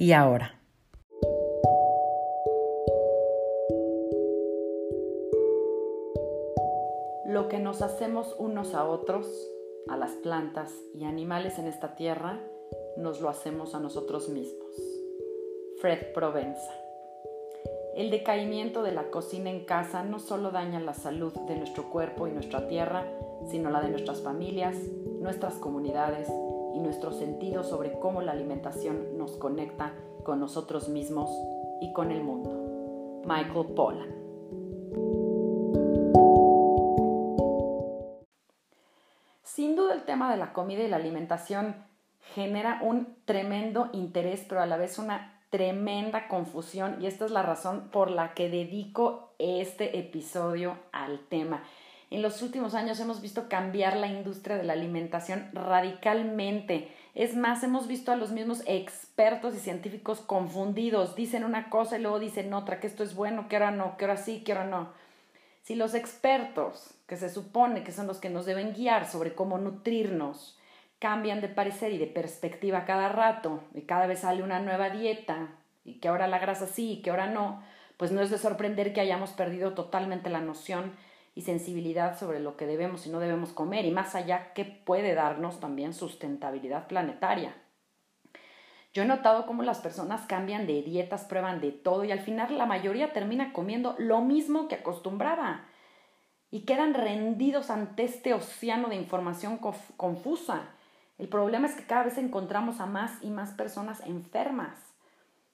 y ahora. Lo que nos hacemos unos a otros, a las plantas y animales en esta tierra, nos lo hacemos a nosotros mismos. Fred Provenza. El decaimiento de la cocina en casa no solo daña la salud de nuestro cuerpo y nuestra tierra, sino la de nuestras familias, nuestras comunidades y nuestro sentido sobre cómo la alimentación nos conecta con nosotros mismos y con el mundo. Michael Pollan. Sin duda el tema de la comida y la alimentación genera un tremendo interés, pero a la vez una tremenda confusión y esta es la razón por la que dedico este episodio al tema. En los últimos años hemos visto cambiar la industria de la alimentación radicalmente. Es más, hemos visto a los mismos expertos y científicos confundidos. Dicen una cosa y luego dicen otra, que esto es bueno, que ahora no, que ahora sí, que ahora no. Si los expertos, que se supone que son los que nos deben guiar sobre cómo nutrirnos, cambian de parecer y de perspectiva cada rato, y cada vez sale una nueva dieta, y que ahora la grasa sí y que ahora no, pues no es de sorprender que hayamos perdido totalmente la noción sensibilidad sobre lo que debemos y no debemos comer y más allá que puede darnos también sustentabilidad planetaria. Yo he notado cómo las personas cambian de dietas, prueban de todo y al final la mayoría termina comiendo lo mismo que acostumbraba y quedan rendidos ante este océano de información confusa. El problema es que cada vez encontramos a más y más personas enfermas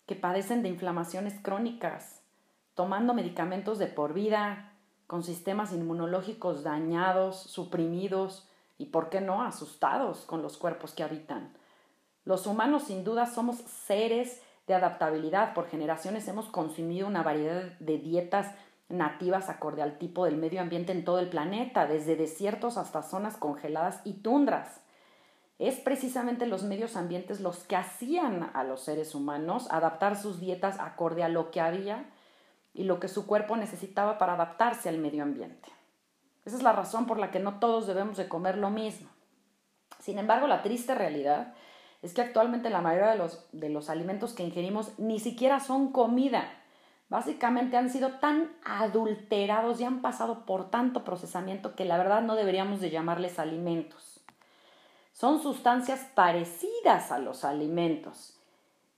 que padecen de inflamaciones crónicas, tomando medicamentos de por vida, con sistemas inmunológicos dañados, suprimidos y, por qué no, asustados con los cuerpos que habitan. Los humanos sin duda somos seres de adaptabilidad. Por generaciones hemos consumido una variedad de dietas nativas acorde al tipo del medio ambiente en todo el planeta, desde desiertos hasta zonas congeladas y tundras. Es precisamente los medios ambientes los que hacían a los seres humanos adaptar sus dietas acorde a lo que había y lo que su cuerpo necesitaba para adaptarse al medio ambiente. Esa es la razón por la que no todos debemos de comer lo mismo. Sin embargo, la triste realidad es que actualmente la mayoría de los, de los alimentos que ingerimos ni siquiera son comida. Básicamente han sido tan adulterados y han pasado por tanto procesamiento que la verdad no deberíamos de llamarles alimentos. Son sustancias parecidas a los alimentos.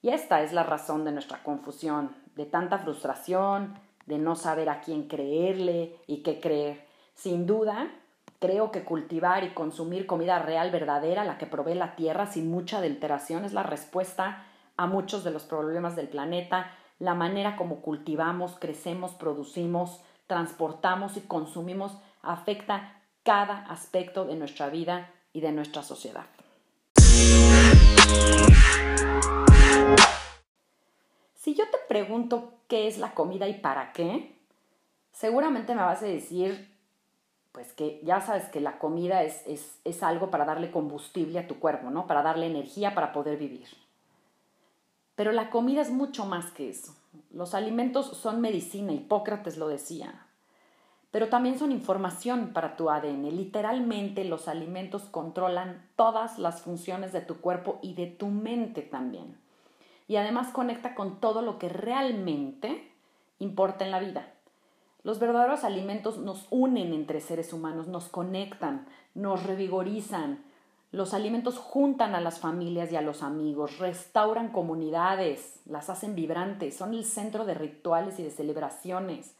Y esta es la razón de nuestra confusión, de tanta frustración, de no saber a quién creerle y qué creer. Sin duda, creo que cultivar y consumir comida real, verdadera, la que provee la tierra sin mucha adulteración, es la respuesta a muchos de los problemas del planeta. La manera como cultivamos, crecemos, producimos, transportamos y consumimos afecta cada aspecto de nuestra vida y de nuestra sociedad. Si yo te pregunto qué es la comida y para qué, seguramente me vas a decir, pues que ya sabes que la comida es, es, es algo para darle combustible a tu cuerpo, ¿no? Para darle energía para poder vivir. Pero la comida es mucho más que eso. Los alimentos son medicina, Hipócrates lo decía. Pero también son información para tu ADN. Literalmente los alimentos controlan todas las funciones de tu cuerpo y de tu mente también y además conecta con todo lo que realmente importa en la vida. Los verdaderos alimentos nos unen entre seres humanos, nos conectan, nos revigorizan. Los alimentos juntan a las familias y a los amigos, restauran comunidades, las hacen vibrantes, son el centro de rituales y de celebraciones.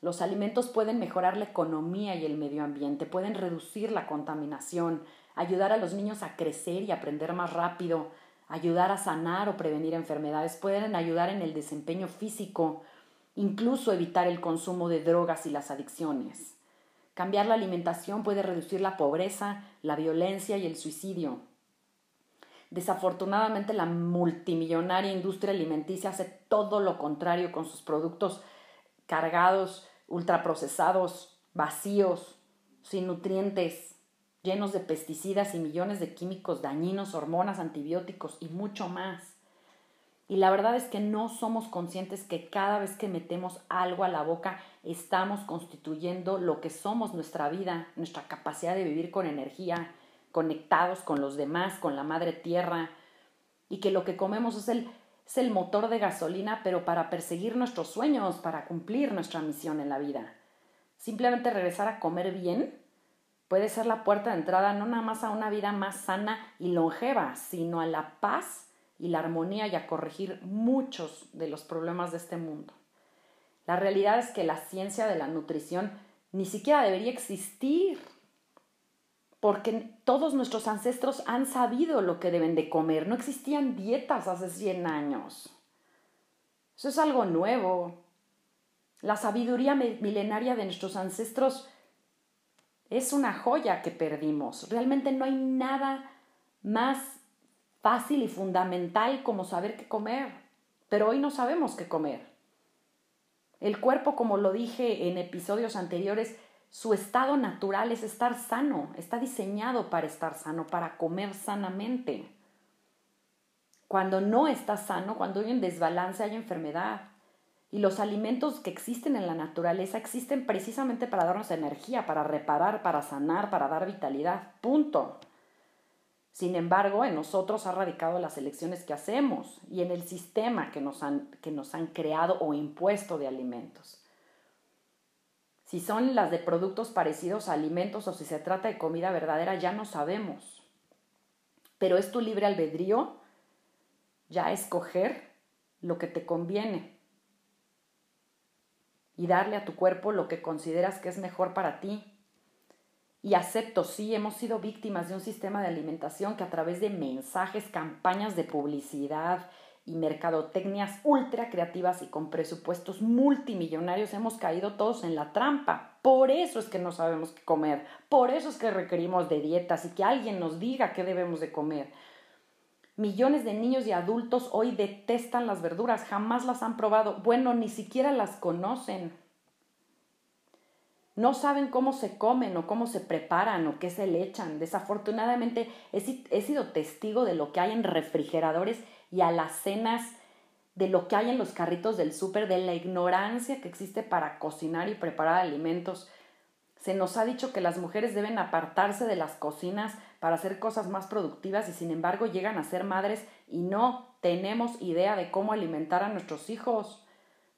Los alimentos pueden mejorar la economía y el medio ambiente, pueden reducir la contaminación, ayudar a los niños a crecer y aprender más rápido, ayudar a sanar o prevenir enfermedades, pueden ayudar en el desempeño físico, incluso evitar el consumo de drogas y las adicciones. Cambiar la alimentación puede reducir la pobreza, la violencia y el suicidio. Desafortunadamente la multimillonaria industria alimenticia hace todo lo contrario con sus productos cargados, ultraprocesados, vacíos, sin nutrientes, llenos de pesticidas y millones de químicos dañinos, hormonas, antibióticos y mucho más. Y la verdad es que no somos conscientes que cada vez que metemos algo a la boca estamos constituyendo lo que somos nuestra vida, nuestra capacidad de vivir con energía, conectados con los demás, con la madre tierra, y que lo que comemos es el, es el motor de gasolina, pero para perseguir nuestros sueños, para cumplir nuestra misión en la vida. Simplemente regresar a comer bien puede ser la puerta de entrada no nada más a una vida más sana y longeva, sino a la paz y la armonía y a corregir muchos de los problemas de este mundo. La realidad es que la ciencia de la nutrición ni siquiera debería existir, porque todos nuestros ancestros han sabido lo que deben de comer, no existían dietas hace 100 años. Eso es algo nuevo. La sabiduría milenaria de nuestros ancestros es una joya que perdimos. Realmente no hay nada más fácil y fundamental como saber qué comer, pero hoy no sabemos qué comer. El cuerpo, como lo dije en episodios anteriores, su estado natural es estar sano, está diseñado para estar sano, para comer sanamente. Cuando no está sano, cuando hay un desbalance, hay enfermedad. Y los alimentos que existen en la naturaleza existen precisamente para darnos energía, para reparar, para sanar, para dar vitalidad. Punto. Sin embargo, en nosotros ha radicado las elecciones que hacemos y en el sistema que nos han, que nos han creado o impuesto de alimentos. Si son las de productos parecidos a alimentos o si se trata de comida verdadera, ya no sabemos. Pero es tu libre albedrío ya escoger lo que te conviene y darle a tu cuerpo lo que consideras que es mejor para ti y acepto, sí, hemos sido víctimas de un sistema de alimentación que a través de mensajes, campañas de publicidad y mercadotecnias ultra creativas y con presupuestos multimillonarios hemos caído todos en la trampa. Por eso es que no sabemos qué comer, por eso es que requerimos de dietas y que alguien nos diga qué debemos de comer. Millones de niños y adultos hoy detestan las verduras, jamás las han probado, bueno, ni siquiera las conocen no saben cómo se comen o cómo se preparan o qué se le echan. Desafortunadamente he, sido testigo de lo que hay en refrigeradores y a las cenas, de lo que hay en los carritos del súper, de la ignorancia que existe para cocinar y preparar alimentos. Se nos ha dicho que las mujeres deben apartarse de las cocinas para hacer cosas más productivas y sin embargo llegan a ser madres y no tenemos idea de cómo alimentar a nuestros hijos.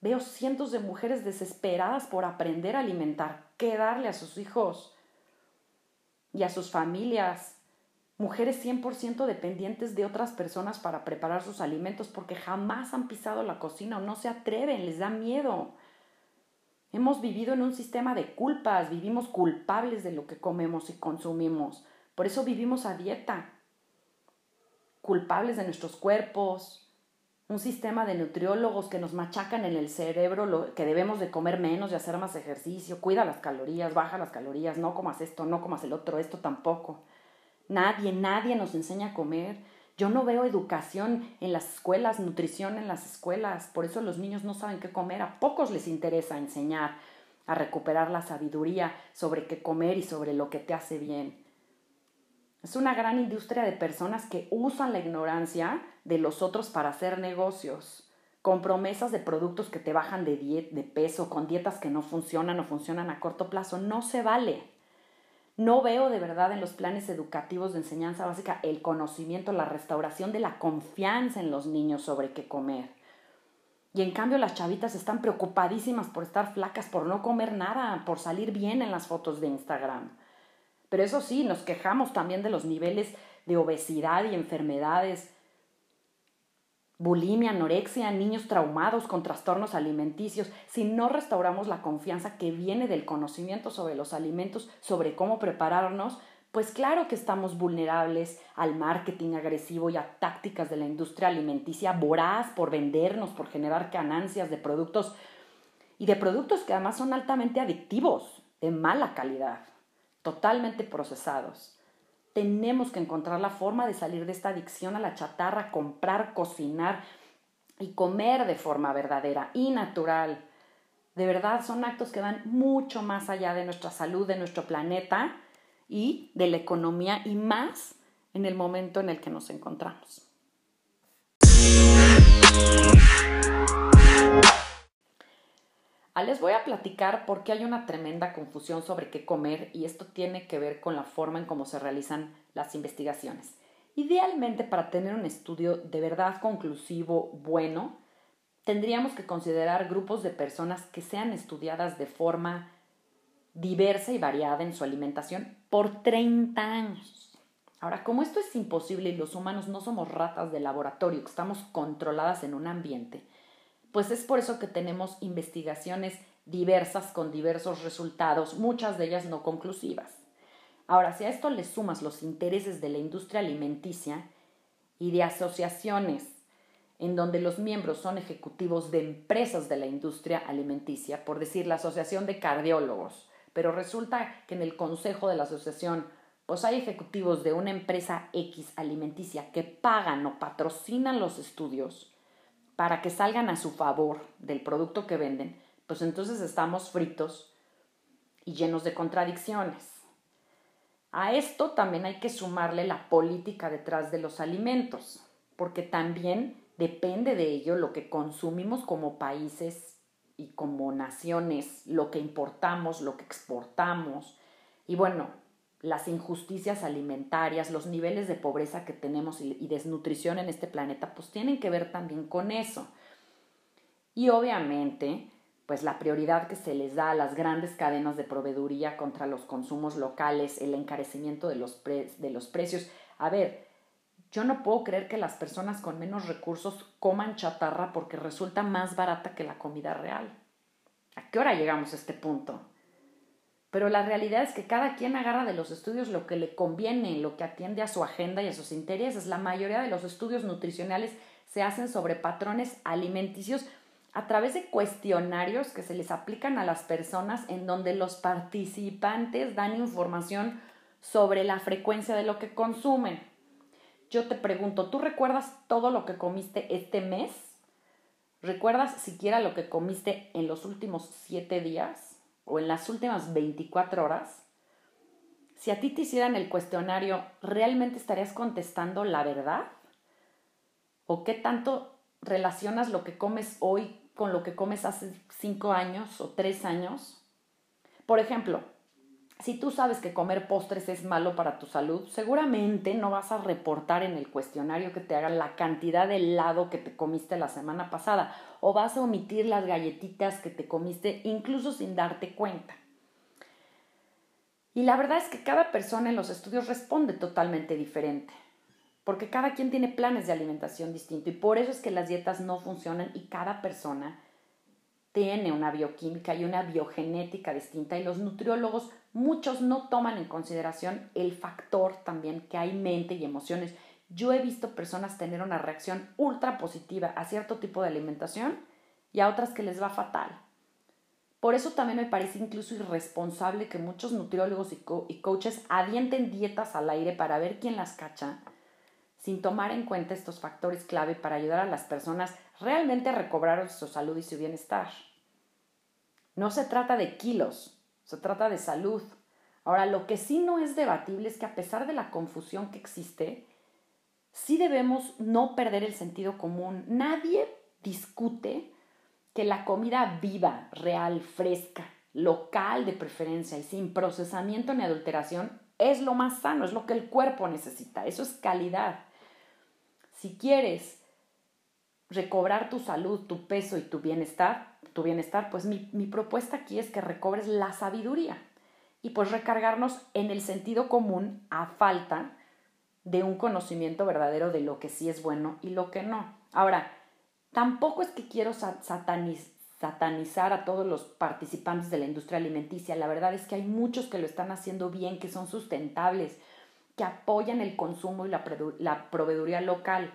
Veo cientos de mujeres desesperadas por aprender a alimentar, qué darle a sus hijos y a sus familias. Mujeres 100% dependientes de otras personas para preparar sus alimentos porque jamás han pisado la cocina o no se atreven, les da miedo. Hemos vivido en un sistema de culpas, vivimos culpables de lo que comemos y consumimos. Por eso vivimos a dieta. Culpables de nuestros cuerpos, un sistema de nutriólogos que nos machacan en el cerebro lo, que debemos de comer menos y hacer más ejercicio, cuida las calorías, baja las calorías, no comas esto, no comas el otro, esto tampoco. Nadie, nadie nos enseña a comer. Yo no veo educación en las escuelas, nutrición en las escuelas, por eso los niños no saben qué comer, a pocos les interesa enseñar a recuperar la sabiduría sobre qué comer y sobre lo que te hace bien. Es una gran industria de personas que usan la ignorancia de los otros para hacer negocios, con promesas de productos que te bajan de, peso, con dietas que no funcionan o funcionan a corto plazo. No se vale. No veo de verdad en los planes educativos de enseñanza básica el conocimiento, la restauración de la confianza en los niños sobre qué comer. Y en cambio las chavitas están preocupadísimas por estar flacas, por no comer nada, por salir bien en las fotos de Instagram. Pero eso sí, nos quejamos también de los niveles de obesidad y enfermedades, bulimia, anorexia, niños traumados con trastornos alimenticios. Si no restauramos la confianza que viene del conocimiento sobre los alimentos, sobre cómo prepararnos, pues claro que estamos vulnerables al marketing agresivo y a tácticas de la industria alimenticia voraz por vendernos, por generar ganancias de productos y de productos que además son altamente adictivos, de mala calidad totalmente procesados. tenemos que encontrar la forma de salir de esta adicción a la chatarra, comprar, cocinar y comer de forma verdadera y natural. De verdad, son actos que van mucho más allá de nuestra salud, de nuestro planeta y de la economía y más en el momento en el que nos encontramos. Les voy a platicar por qué hay una tremenda confusión sobre qué comer y esto tiene que ver con la forma en cómo se realizan las investigaciones. Idealmente, para tener un estudio de verdad conclusivo, bueno, tendríamos que considerar grupos de personas que sean estudiadas de forma diversa y variada en su alimentación por 30 años. Ahora, como esto es imposible y los humanos no somos ratas de laboratorio, que estamos controladas en un ambiente, pues es por eso que tenemos investigaciones diversas con diversos resultados, muchas de ellas no conclusivas. Ahora, si a esto le sumas los intereses de la industria alimenticia y de asociaciones en donde los miembros son ejecutivos de empresas de la industria alimenticia, por decir la Asociación de Cardiólogos, pero resulta que en el consejo de la asociación pues hay ejecutivos de una empresa X alimenticia que pagan o patrocinan los estudios para que salgan a su favor del producto que venden, pues entonces estamos fritos y llenos de contradicciones. A esto también hay que sumarle la política detrás de los alimentos, porque también depende de ello lo que consumimos como países y como naciones, lo que importamos, lo que exportamos. Y bueno, las injusticias alimentarias, los niveles de pobreza que tenemos y, desnutrición en este planeta, pues tienen que ver también con eso. Y obviamente, pues la prioridad que se les da a las grandes cadenas de proveeduría contra los consumos locales, el encarecimiento de los, de los precios. A ver, yo no puedo creer que las personas con menos recursos coman chatarra porque resulta más barata que la comida real. ¿A qué hora llegamos a este punto? Pero la realidad es que cada quien agarra de los estudios lo que le conviene, lo que atiende a su agenda y a sus intereses. La mayoría de los estudios nutricionales se hacen sobre patrones alimenticios a través de cuestionarios que se les aplican a las personas en donde los participantes dan información sobre la frecuencia de lo que consumen. Yo te pregunto, ¿tú recuerdas todo lo que comiste este mes? ¿Recuerdas siquiera lo que comiste en los últimos siete días o en las últimas 24 horas? Si a ti te hicieran el cuestionario, ¿realmente estarías contestando la verdad? ¿O qué tanto relacionas lo que comes hoy con lo que comes hace cinco años o tres años. Por ejemplo, si tú sabes que comer postres es malo para tu salud, seguramente no vas a reportar en el cuestionario que te hagan la cantidad de helado que te comiste la semana pasada o vas a omitir las galletitas que te comiste incluso sin darte cuenta. Y la verdad es que cada persona en los estudios responde totalmente diferente porque cada quien tiene planes de alimentación distinto y por eso es que las dietas no funcionan y cada persona tiene una bioquímica y una biogenética distinta y los nutriólogos muchos no toman en consideración el factor también que hay mente y emociones. Yo he visto personas tener una reacción ultra positiva a cierto tipo de alimentación y a otras que les va fatal. Por eso también me parece incluso irresponsable que muchos nutriólogos y, y coaches adienten dietas al aire para ver quién las cacha sin tomar en cuenta estos factores clave para ayudar a las personas realmente a recobrar su salud y su bienestar. No se trata de kilos, se trata de salud. Ahora, lo que sí no es debatible es que a pesar de la confusión que existe, sí debemos no perder el sentido común. Nadie discute que la comida viva, real, fresca, local de preferencia y sin procesamiento ni adulteración es lo más sano, es lo que el cuerpo necesita, eso es calidad. Si quieres recobrar tu salud, tu peso y tu bienestar, tu bienestar, pues mi, mi propuesta aquí es que recobres la sabiduría y pues recargarnos en el sentido común a falta de un conocimiento verdadero de lo que sí es bueno y lo que no. Ahora, tampoco es que quiero satanizar a todos los participantes de la industria alimenticia. La verdad es que hay muchos que lo están haciendo bien, que son sustentables, que apoyan el consumo y la, proveeduría local.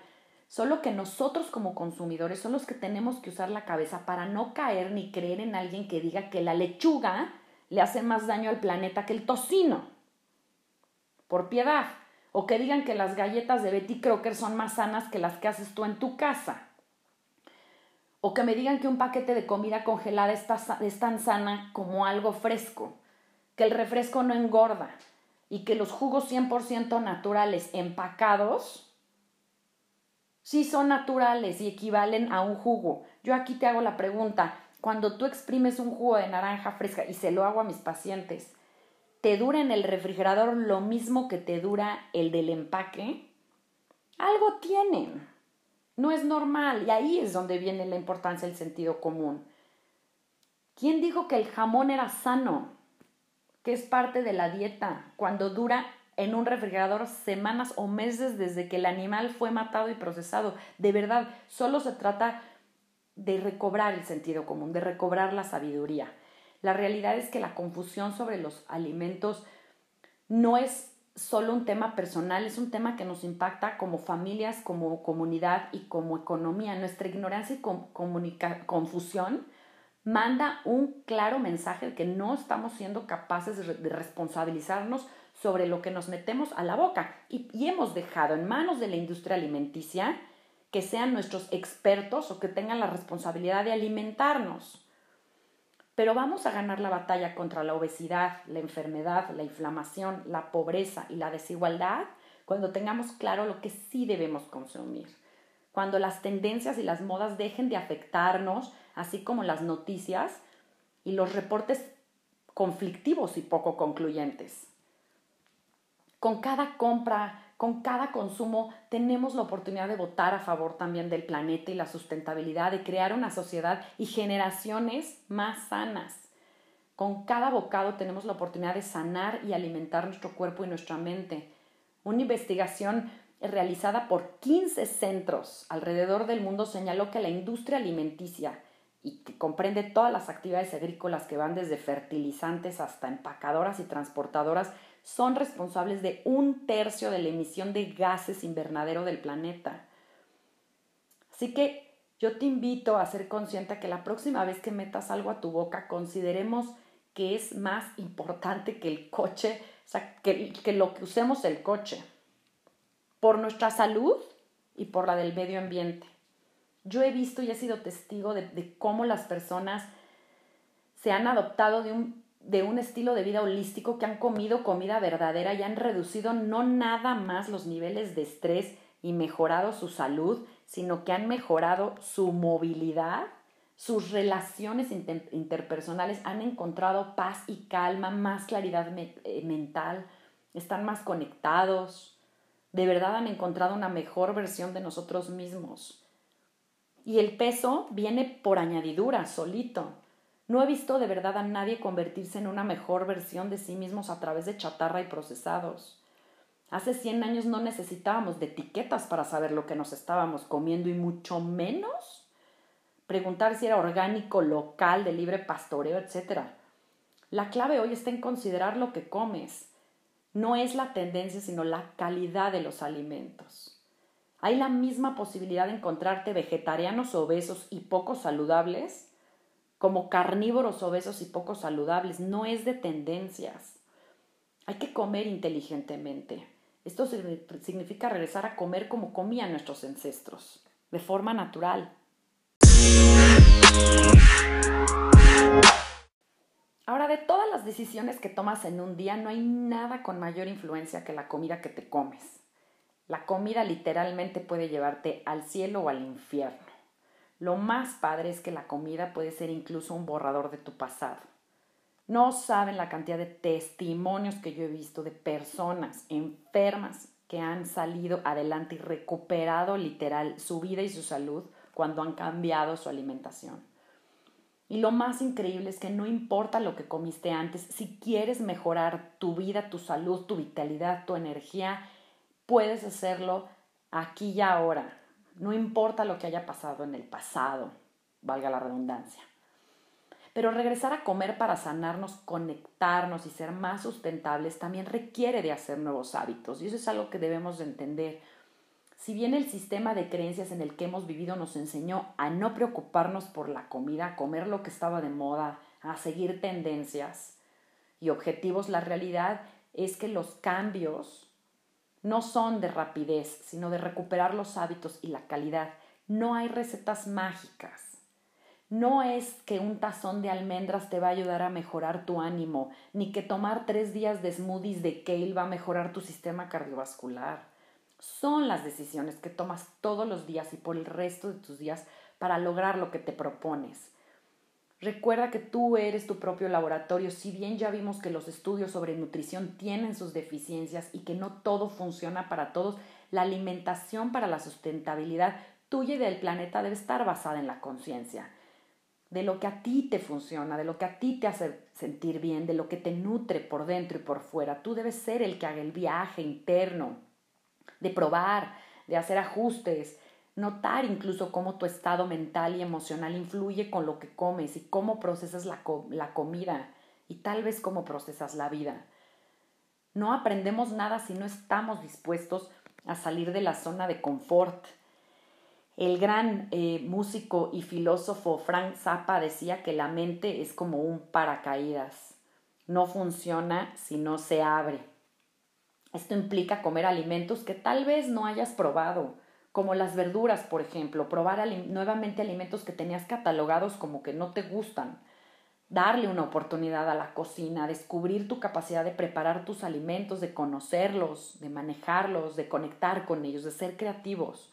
Solo que nosotros como consumidores son los que tenemos que usar la cabeza para no caer ni creer en alguien que diga que la lechuga le hace más daño al planeta que el tocino. Por piedad. O que digan que las galletas de Betty Crocker son más sanas que las que haces tú en tu casa. O que me digan que un paquete de comida congelada es tan sana como algo fresco. Que el refresco no engorda. Y que los jugos 100% naturales empacados sí son naturales y equivalen a un jugo. Yo aquí te hago la pregunta, cuando tú exprimes un jugo de naranja fresca y se lo hago a mis pacientes, ¿te dura en el refrigerador lo mismo que te dura el del empaque? Algo tienen. No es normal y ahí es donde viene la importancia del sentido común. ¿Quién dijo que el jamón era sano? Que es parte de la dieta, cuando dura en un refrigerador semanas o meses desde que el animal fue matado y procesado. De verdad, solo se trata de recobrar el sentido común, de recobrar la sabiduría. La realidad es que la confusión sobre los alimentos no es solo un tema personal, es un tema que nos impacta como familias, como comunidad y como economía. Nuestra ignorancia y confusión manda un claro mensaje de que no estamos siendo capaces de responsabilizarnos sobre lo que nos metemos a la boca y, y hemos dejado en manos de la industria alimenticia que sean nuestros expertos o que tengan la responsabilidad de alimentarnos. Pero vamos a ganar la batalla contra la obesidad, la enfermedad, la inflamación, la pobreza y la desigualdad cuando tengamos claro lo que sí debemos consumir. Cuando las tendencias y las modas dejen de afectarnos, así como las noticias y los reportes conflictivos y poco concluyentes. Con cada compra, con cada consumo tenemos la oportunidad de votar a favor también del planeta y la sustentabilidad, de crear una sociedad y generaciones más sanas. Con cada bocado tenemos la oportunidad de sanar y alimentar nuestro cuerpo y nuestra mente. Una investigación realizada por 15 centros alrededor del mundo señaló que la industria alimenticia y que comprende todas las actividades agrícolas que van desde fertilizantes hasta empacadoras y transportadoras son responsables de un tercio de la emisión de gases invernadero del planeta. Así que yo te invito a ser consciente que la próxima vez que metas algo a tu boca, consideremos que es más importante que el coche, o sea, que, que lo que usemos el coche, por nuestra salud y por la del medio ambiente. Yo he visto y he sido testigo de, de cómo las personas se han adoptado de un de un estilo de vida holístico que han comido comida verdadera y han reducido no nada más los niveles de estrés y mejorado su salud, sino que han mejorado su movilidad, sus relaciones interpersonales, han encontrado paz y calma, más claridad eh, mental, están más conectados, de verdad han encontrado una mejor versión de nosotros mismos. Y el peso viene por añadidura, solito. No he visto de verdad a nadie convertirse en una mejor versión de sí mismos a través de chatarra y procesados. Hace 100 años no necesitábamos de etiquetas para saber lo que nos estábamos comiendo y mucho menos preguntar si era orgánico, local, de libre pastoreo, etc. La clave hoy está en considerar lo que comes. No es la tendencia, sino la calidad de los alimentos. Hay la misma posibilidad de encontrarte vegetarianos obesos y poco saludables como carnívoros obesos y poco saludables, no es de tendencias. Hay que comer inteligentemente. Esto significa regresar a comer como comían nuestros ancestros, de forma natural. Ahora, de todas las decisiones que tomas en un día, no hay nada con mayor influencia que la comida que te comes. La comida literalmente puede llevarte al cielo o al infierno. Lo más padre es que la comida puede ser incluso un borrador de tu pasado. No saben la cantidad de testimonios que yo he visto de personas enfermas que han salido adelante y recuperado literal su vida y su salud cuando han cambiado su alimentación. Y lo más increíble es que no importa lo que comiste antes, si quieres mejorar tu vida, tu salud, tu vitalidad, tu energía, puedes hacerlo aquí y ahora. No importa lo que haya pasado en el pasado, valga la redundancia. Pero regresar a comer para sanarnos, conectarnos y ser más sustentables también requiere de hacer nuevos hábitos. Y eso es algo que debemos de entender. Si bien el sistema de creencias en el que hemos vivido nos enseñó a no preocuparnos por la comida, a comer lo que estaba de moda, a seguir tendencias y objetivos, la realidad es que los cambios no son de rapidez, sino de recuperar los hábitos y la calidad. No hay recetas mágicas. No es que un tazón de almendras te va a ayudar a mejorar tu ánimo, ni que tomar tres días de smoothies de kale va a mejorar tu sistema cardiovascular. Son las decisiones que tomas todos los días y por el resto de tus días para lograr lo que te propones. Recuerda que tú eres tu propio laboratorio, si bien ya vimos que los estudios sobre nutrición tienen sus deficiencias y que no todo funciona para todos, la alimentación para la sustentabilidad tuya y del planeta debe estar basada en la conciencia, de lo que a ti te funciona, de lo que a ti te hace sentir bien, de lo que te nutre por dentro y por fuera. Tú debes ser el que haga el viaje interno, de probar, de hacer ajustes, Notar incluso cómo tu estado mental y emocional influye con lo que comes y cómo procesas la, la comida y tal vez cómo procesas la vida. No aprendemos nada si no estamos dispuestos a salir de la zona de confort. El gran eh, músico y filósofo Frank Zappa decía que la mente es como un paracaídas. No funciona si no se abre. Esto implica comer alimentos que tal vez no hayas probado como las verduras, por ejemplo, probar nuevamente alimentos que tenías catalogados como que no te gustan, darle una oportunidad a la cocina, descubrir tu capacidad de preparar tus alimentos, de conocerlos, de manejarlos, de conectar con ellos, de ser creativos.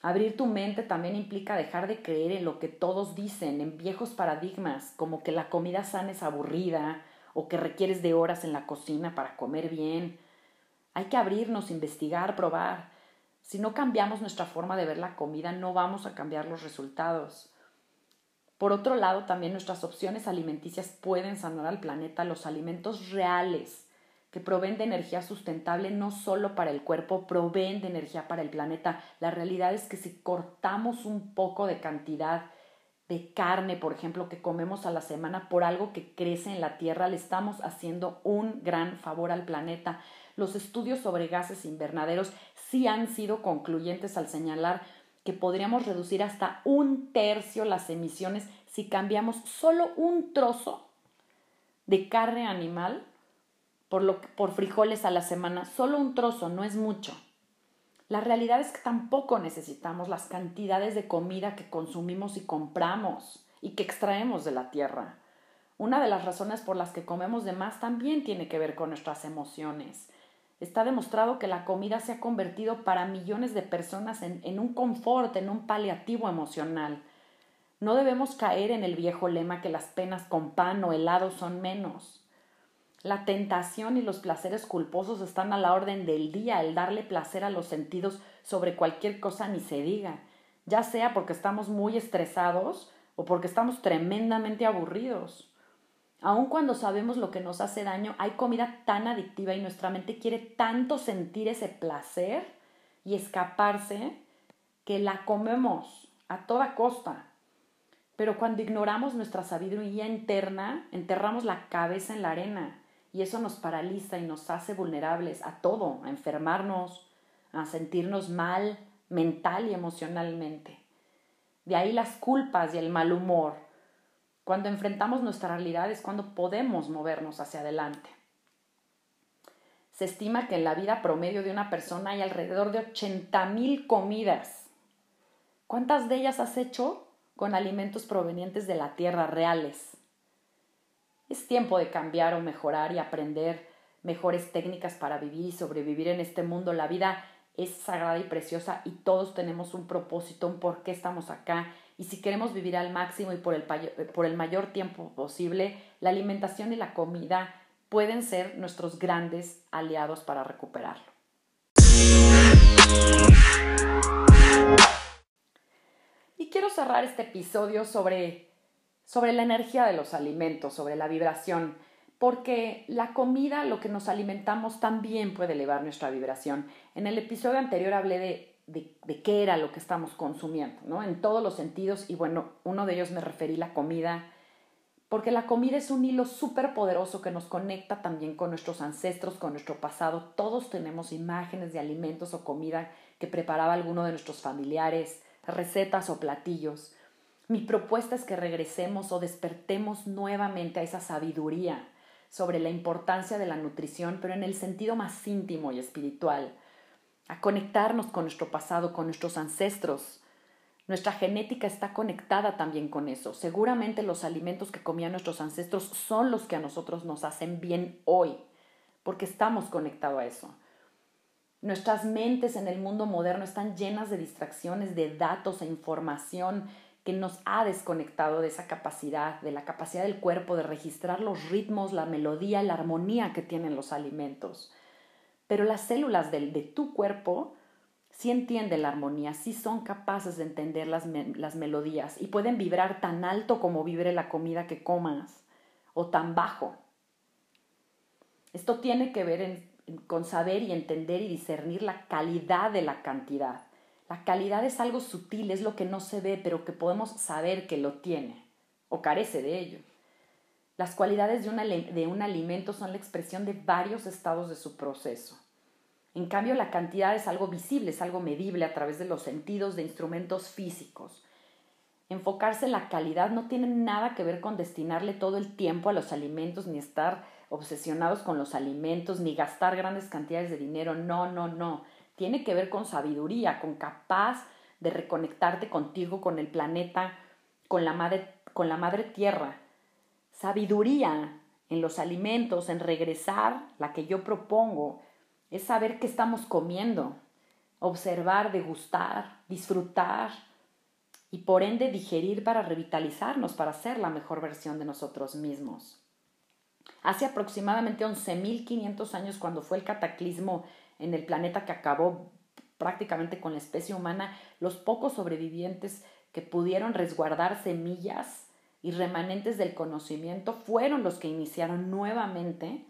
Abrir tu mente también implica dejar de creer en lo que todos dicen, en viejos paradigmas, como que la comida sana es aburrida o que requieres de horas en la cocina para comer bien. Hay que abrirnos, investigar, probar. Si no cambiamos nuestra forma de ver la comida, no vamos a cambiar los resultados. Por otro lado, también nuestras opciones alimenticias pueden sanar al planeta. Los alimentos reales que proveen de energía sustentable no solo para el cuerpo, proveen de energía para el planeta. La realidad es que si cortamos un poco de cantidad de carne, por ejemplo, que comemos a la semana por algo que crece en la tierra, le estamos haciendo un gran favor al planeta. Los estudios sobre gases invernaderos sí han sido concluyentes al señalar que podríamos reducir hasta un tercio las emisiones si cambiamos solo un trozo de carne animal por, lo, por frijoles a la semana. Solo un trozo, no es mucho. La realidad es que tampoco necesitamos las cantidades de comida que consumimos y compramos y que extraemos de la tierra. Una de las razones por las que comemos de más también tiene que ver con nuestras emociones. Está demostrado que la comida se ha convertido para millones de personas en, un confort, en un paliativo emocional. No debemos caer en el viejo lema que las penas con pan o helado son menos. La tentación y los placeres culposos están a la orden del día, el darle placer a los sentidos sobre cualquier cosa ni se diga, ya sea porque estamos muy estresados o porque estamos tremendamente aburridos. Aun cuando sabemos lo que nos hace daño, hay comida tan adictiva y nuestra mente quiere tanto sentir ese placer y escaparse que la comemos a toda costa. Pero cuando ignoramos nuestra sabiduría interna, enterramos la cabeza en la arena y eso nos paraliza y nos hace vulnerables a todo, a enfermarnos, a sentirnos mal mental y emocionalmente. De ahí las culpas y el mal humor cuando enfrentamos nuestra realidad es cuando podemos movernos hacia adelante. Se estima que en la vida promedio de una persona hay alrededor de 80.000 comidas. ¿Cuántas de ellas has hecho con alimentos provenientes de la tierra reales? Es tiempo de cambiar o mejorar y aprender mejores técnicas para vivir y sobrevivir en este mundo. La vida es sagrada y preciosa y todos tenemos un propósito, un por qué estamos acá y si queremos vivir al máximo y por el, por el mayor tiempo posible, la alimentación y la comida pueden ser nuestros grandes aliados para recuperarlo. Y quiero cerrar este episodio sobre, sobre la energía de los alimentos, sobre la vibración, porque la comida, lo que nos alimentamos, también puede elevar nuestra vibración. En el episodio anterior hablé de de, qué era lo que estamos consumiendo, ¿no? En todos los sentidos, y bueno, uno de ellos me referí a la comida, porque la comida es un hilo súper poderoso que nos conecta también con nuestros ancestros, con nuestro pasado. Todos tenemos imágenes de alimentos o comida que preparaba alguno de nuestros familiares, recetas o platillos. Mi propuesta es que regresemos o despertemos nuevamente a esa sabiduría sobre la importancia de la nutrición, pero en el sentido más íntimo y espiritual, a conectarnos con nuestro pasado, con nuestros ancestros. Nuestra genética está conectada también con eso. Seguramente los alimentos que comían nuestros ancestros son los que a nosotros nos hacen bien hoy, porque estamos conectados a eso. Nuestras mentes en el mundo moderno están llenas de distracciones, de datos e información que nos ha desconectado de esa capacidad, de la capacidad del cuerpo de registrar los ritmos, la melodía, la armonía que tienen los alimentos. Pero las células de, de tu cuerpo sí entienden la armonía, sí son capaces de entender las, melodías y pueden vibrar tan alto como vibre la comida que comas o tan bajo. Esto tiene que ver con saber y entender y discernir la calidad de la cantidad. La calidad es algo sutil, es lo que no se ve, pero que podemos saber que lo tiene o carece de ello. Las cualidades de, de un alimento son la expresión de varios estados de su proceso. En cambio, la cantidad es algo visible, es algo medible a través de los sentidos de instrumentos físicos. Enfocarse en la calidad no tiene nada que ver con destinarle todo el tiempo a los alimentos, ni estar obsesionados con los alimentos, ni gastar grandes cantidades de dinero. No, no, no tiene que ver con sabiduría, con capaz de reconectarte contigo, con el planeta, con la madre, con la madre tierra. Sabiduría en los alimentos, en regresar, la que yo propongo, es saber qué estamos comiendo, observar, degustar, disfrutar y por ende digerir para revitalizarnos, para ser la mejor versión de nosotros mismos. Hace aproximadamente 11.500 años, cuando fue el cataclismo en el planeta que acabó prácticamente con la especie humana, los pocos sobrevivientes que pudieron resguardar semillas y remanentes del conocimiento fueron los que iniciaron nuevamente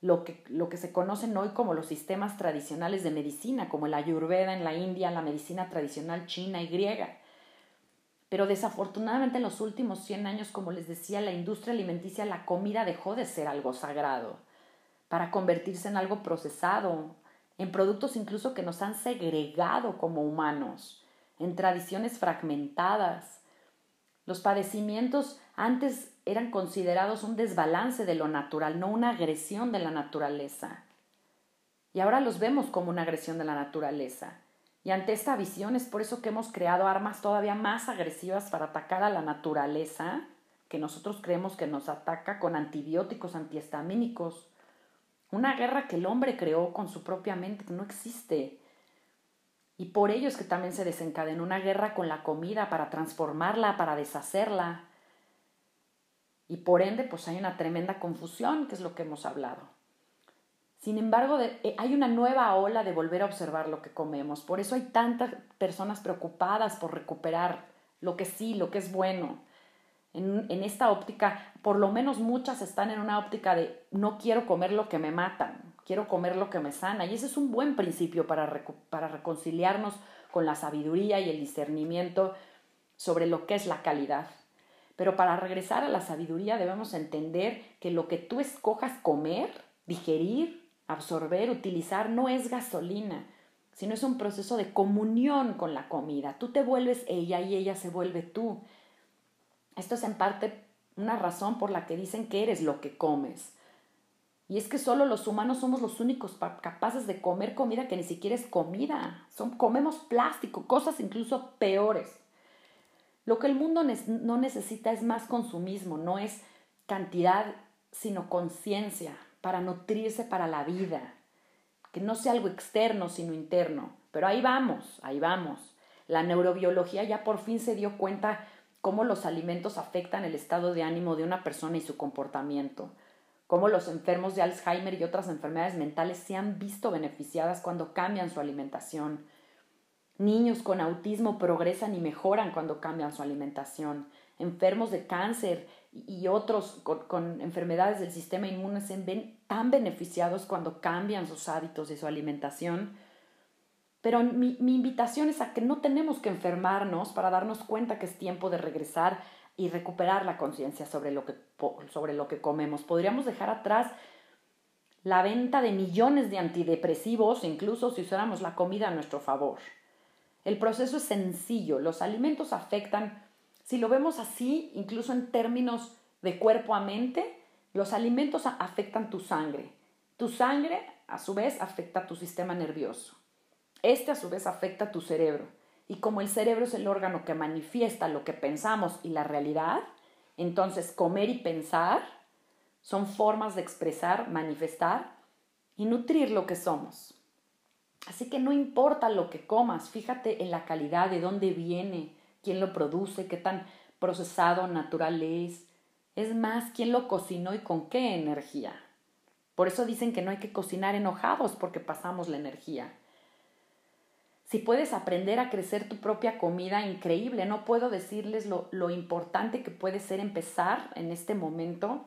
lo que, lo que se conocen hoy como los sistemas tradicionales de medicina, como la ayurveda en la India, la medicina tradicional china y griega. Pero desafortunadamente en los últimos 100 años, como les decía, la industria alimenticia, la comida dejó de ser algo sagrado para convertirse en algo procesado, en productos incluso que nos han segregado como humanos, en tradiciones fragmentadas. Los padecimientos antes eran considerados un desbalance de lo natural, no una agresión de la naturaleza. Y ahora los vemos como una agresión de la naturaleza. Y ante esta visión es por eso que hemos creado armas todavía más agresivas para atacar a la naturaleza, que nosotros creemos que nos ataca con antibióticos antihistamínicos, una guerra que el hombre creó con su propia mente, que no existe. Y por ello es que también se desencadenó una guerra con la comida para transformarla, para deshacerla. Y por ende, pues hay una tremenda confusión, que es lo que hemos hablado. Sin embargo, eh, hay una nueva ola de volver a observar lo que comemos. Por eso hay tantas personas preocupadas por recuperar lo que sí, lo que es bueno en, esta óptica, por lo menos muchas están en una óptica de no quiero comer lo que me matan, quiero comer lo que me sana. Y ese es un buen principio para, para reconciliarnos con la sabiduría y el discernimiento sobre lo que es la calidad. Pero para regresar a la sabiduría debemos entender que lo que tú escojas comer, digerir, absorber, utilizar, no es gasolina, sino es un proceso de comunión con la comida. Tú te vuelves ella y ella se vuelve tú. Esto es en parte una razón por la que dicen que eres lo que comes. Y es que solo los humanos somos los únicos capaces de comer comida que ni siquiera es comida. Comemos plástico, cosas incluso peores. Lo que el mundo no necesita es más consumismo, no es cantidad, sino conciencia para nutrirse para la vida. Que no sea algo externo, sino interno. Pero ahí vamos, ahí vamos. La neurobiología ya por fin se dio cuenta cómo los alimentos afectan el estado de ánimo de una persona y su comportamiento, cómo los enfermos de Alzheimer y otras enfermedades mentales se han visto beneficiadas cuando cambian su alimentación. Niños con autismo progresan y mejoran cuando cambian su alimentación. Enfermos de cáncer y otros con, enfermedades del sistema inmune se ven tan beneficiados cuando cambian sus hábitos y su alimentación pero mi, invitación es a que no tenemos que enfermarnos para darnos cuenta que es tiempo de regresar y recuperar la conciencia sobre, sobre lo que comemos. Podríamos dejar atrás la venta de millones de antidepresivos, incluso si usáramos la comida a nuestro favor. El proceso es sencillo, los alimentos afectan, si lo vemos así, incluso en términos de cuerpo a mente, Los alimentos afectan tu sangre. Tu sangre, a su vez, afecta tu sistema nervioso. Este, a su vez, afecta tu cerebro. Y como el cerebro es el órgano que manifiesta lo que pensamos y la realidad, entonces comer y pensar son formas de expresar, manifestar y nutrir lo que somos. Así que no importa lo que comas, fíjate en la calidad, de dónde viene, quién lo produce, qué tan procesado, natural es. Es más, quién lo cocinó y con qué energía. Por eso dicen que no hay que cocinar enojados porque pasamos la energía. Si puedes aprender a crecer tu propia comida, increíble. No puedo decirles lo, lo importante que puede ser empezar en este momento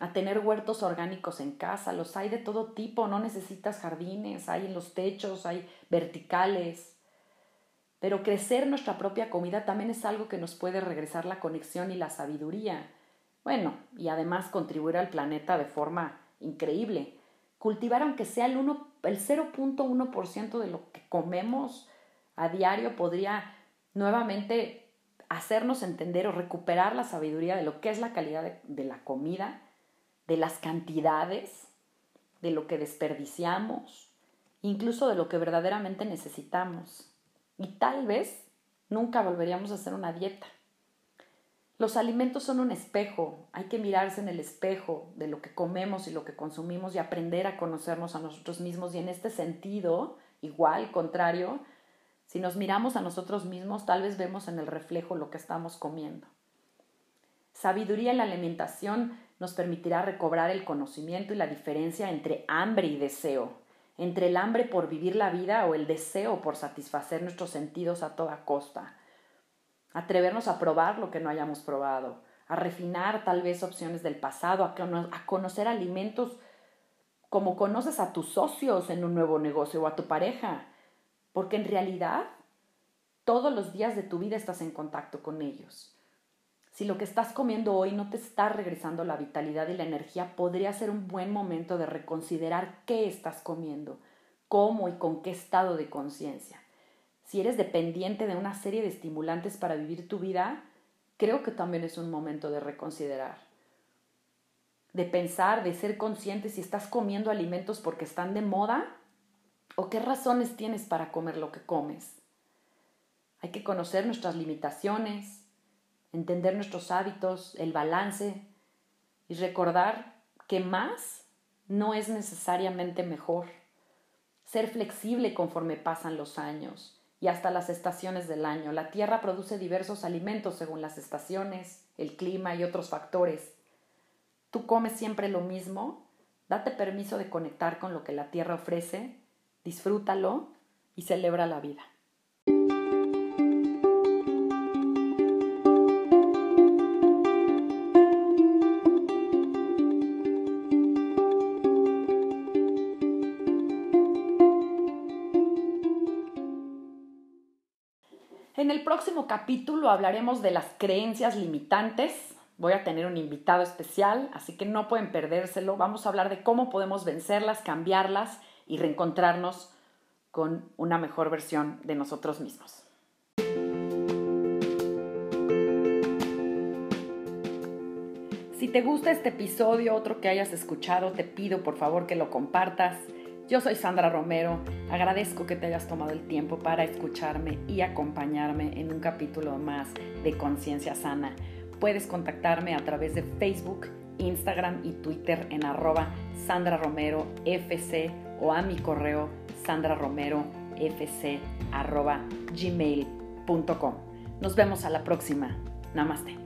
a tener huertos orgánicos en casa. Los hay de todo tipo, no necesitas jardines, hay en los techos, hay verticales. Pero crecer nuestra propia comida también es algo que nos puede regresar la conexión y la sabiduría. Bueno, y además contribuir al planeta de forma increíble. Cultivar aunque sea el, el 0.1% de lo que comemos a diario podría nuevamente hacernos entender o recuperar la sabiduría de lo que es la calidad de la comida de las cantidades, de lo que desperdiciamos, incluso de lo que verdaderamente necesitamos. Y tal vez nunca volveríamos a hacer una dieta. Los alimentos son un espejo, hay que mirarse en el espejo de lo que comemos y lo que consumimos y aprender a conocernos a nosotros mismos. Y en este sentido, igual, contrario, si nos miramos a nosotros mismos, tal vez vemos en el reflejo lo que estamos comiendo. Sabiduría en la alimentación nos permitirá recobrar el conocimiento y la diferencia entre hambre y deseo, entre el hambre por vivir la vida o el deseo por satisfacer nuestros sentidos a toda costa. Atrevernos a probar lo que no hayamos probado, a refinar tal vez opciones del pasado, a, a conocer alimentos como conoces a tus socios en un nuevo negocio o a tu pareja, porque en realidad todos los días de tu vida estás en contacto con ellos. Si lo que estás comiendo hoy no te está regresando la vitalidad y la energía, podría ser un buen momento de reconsiderar qué estás comiendo, cómo y con qué estado de conciencia. Si eres dependiente de una serie de estimulantes para vivir tu vida, creo que también es un momento de reconsiderar. De pensar, de ser consciente si estás comiendo alimentos porque están de moda o qué razones tienes para comer lo que comes. Hay que conocer nuestras limitaciones, entender nuestros hábitos, el balance y recordar que más no es necesariamente mejor. Ser flexible conforme pasan los años y hasta las estaciones del año. La tierra produce diversos alimentos según las estaciones, el clima y otros factores. ¿Tú comes siempre lo mismo? Date permiso de conectar con lo que la tierra ofrece, disfrútalo y celebra la vida. En el próximo capítulo hablaremos de las creencias limitantes. Voy a tener un invitado especial, así que no pueden perdérselo. Vamos a hablar de cómo podemos vencerlas, cambiarlas y reencontrarnos con una mejor versión de nosotros mismos. Si te gusta este episodio, otro que hayas escuchado, te pido por favor que lo compartas yo soy Sandra Romero, agradezco que te hayas tomado el tiempo para escucharme y acompañarme en un capítulo más de Conciencia Sana. Puedes contactarme a través de Facebook, Instagram y Twitter en arroba Sandra Romero FC o a mi correo sandraromerofc arroba gmail.com. Nos vemos a la próxima. Namaste.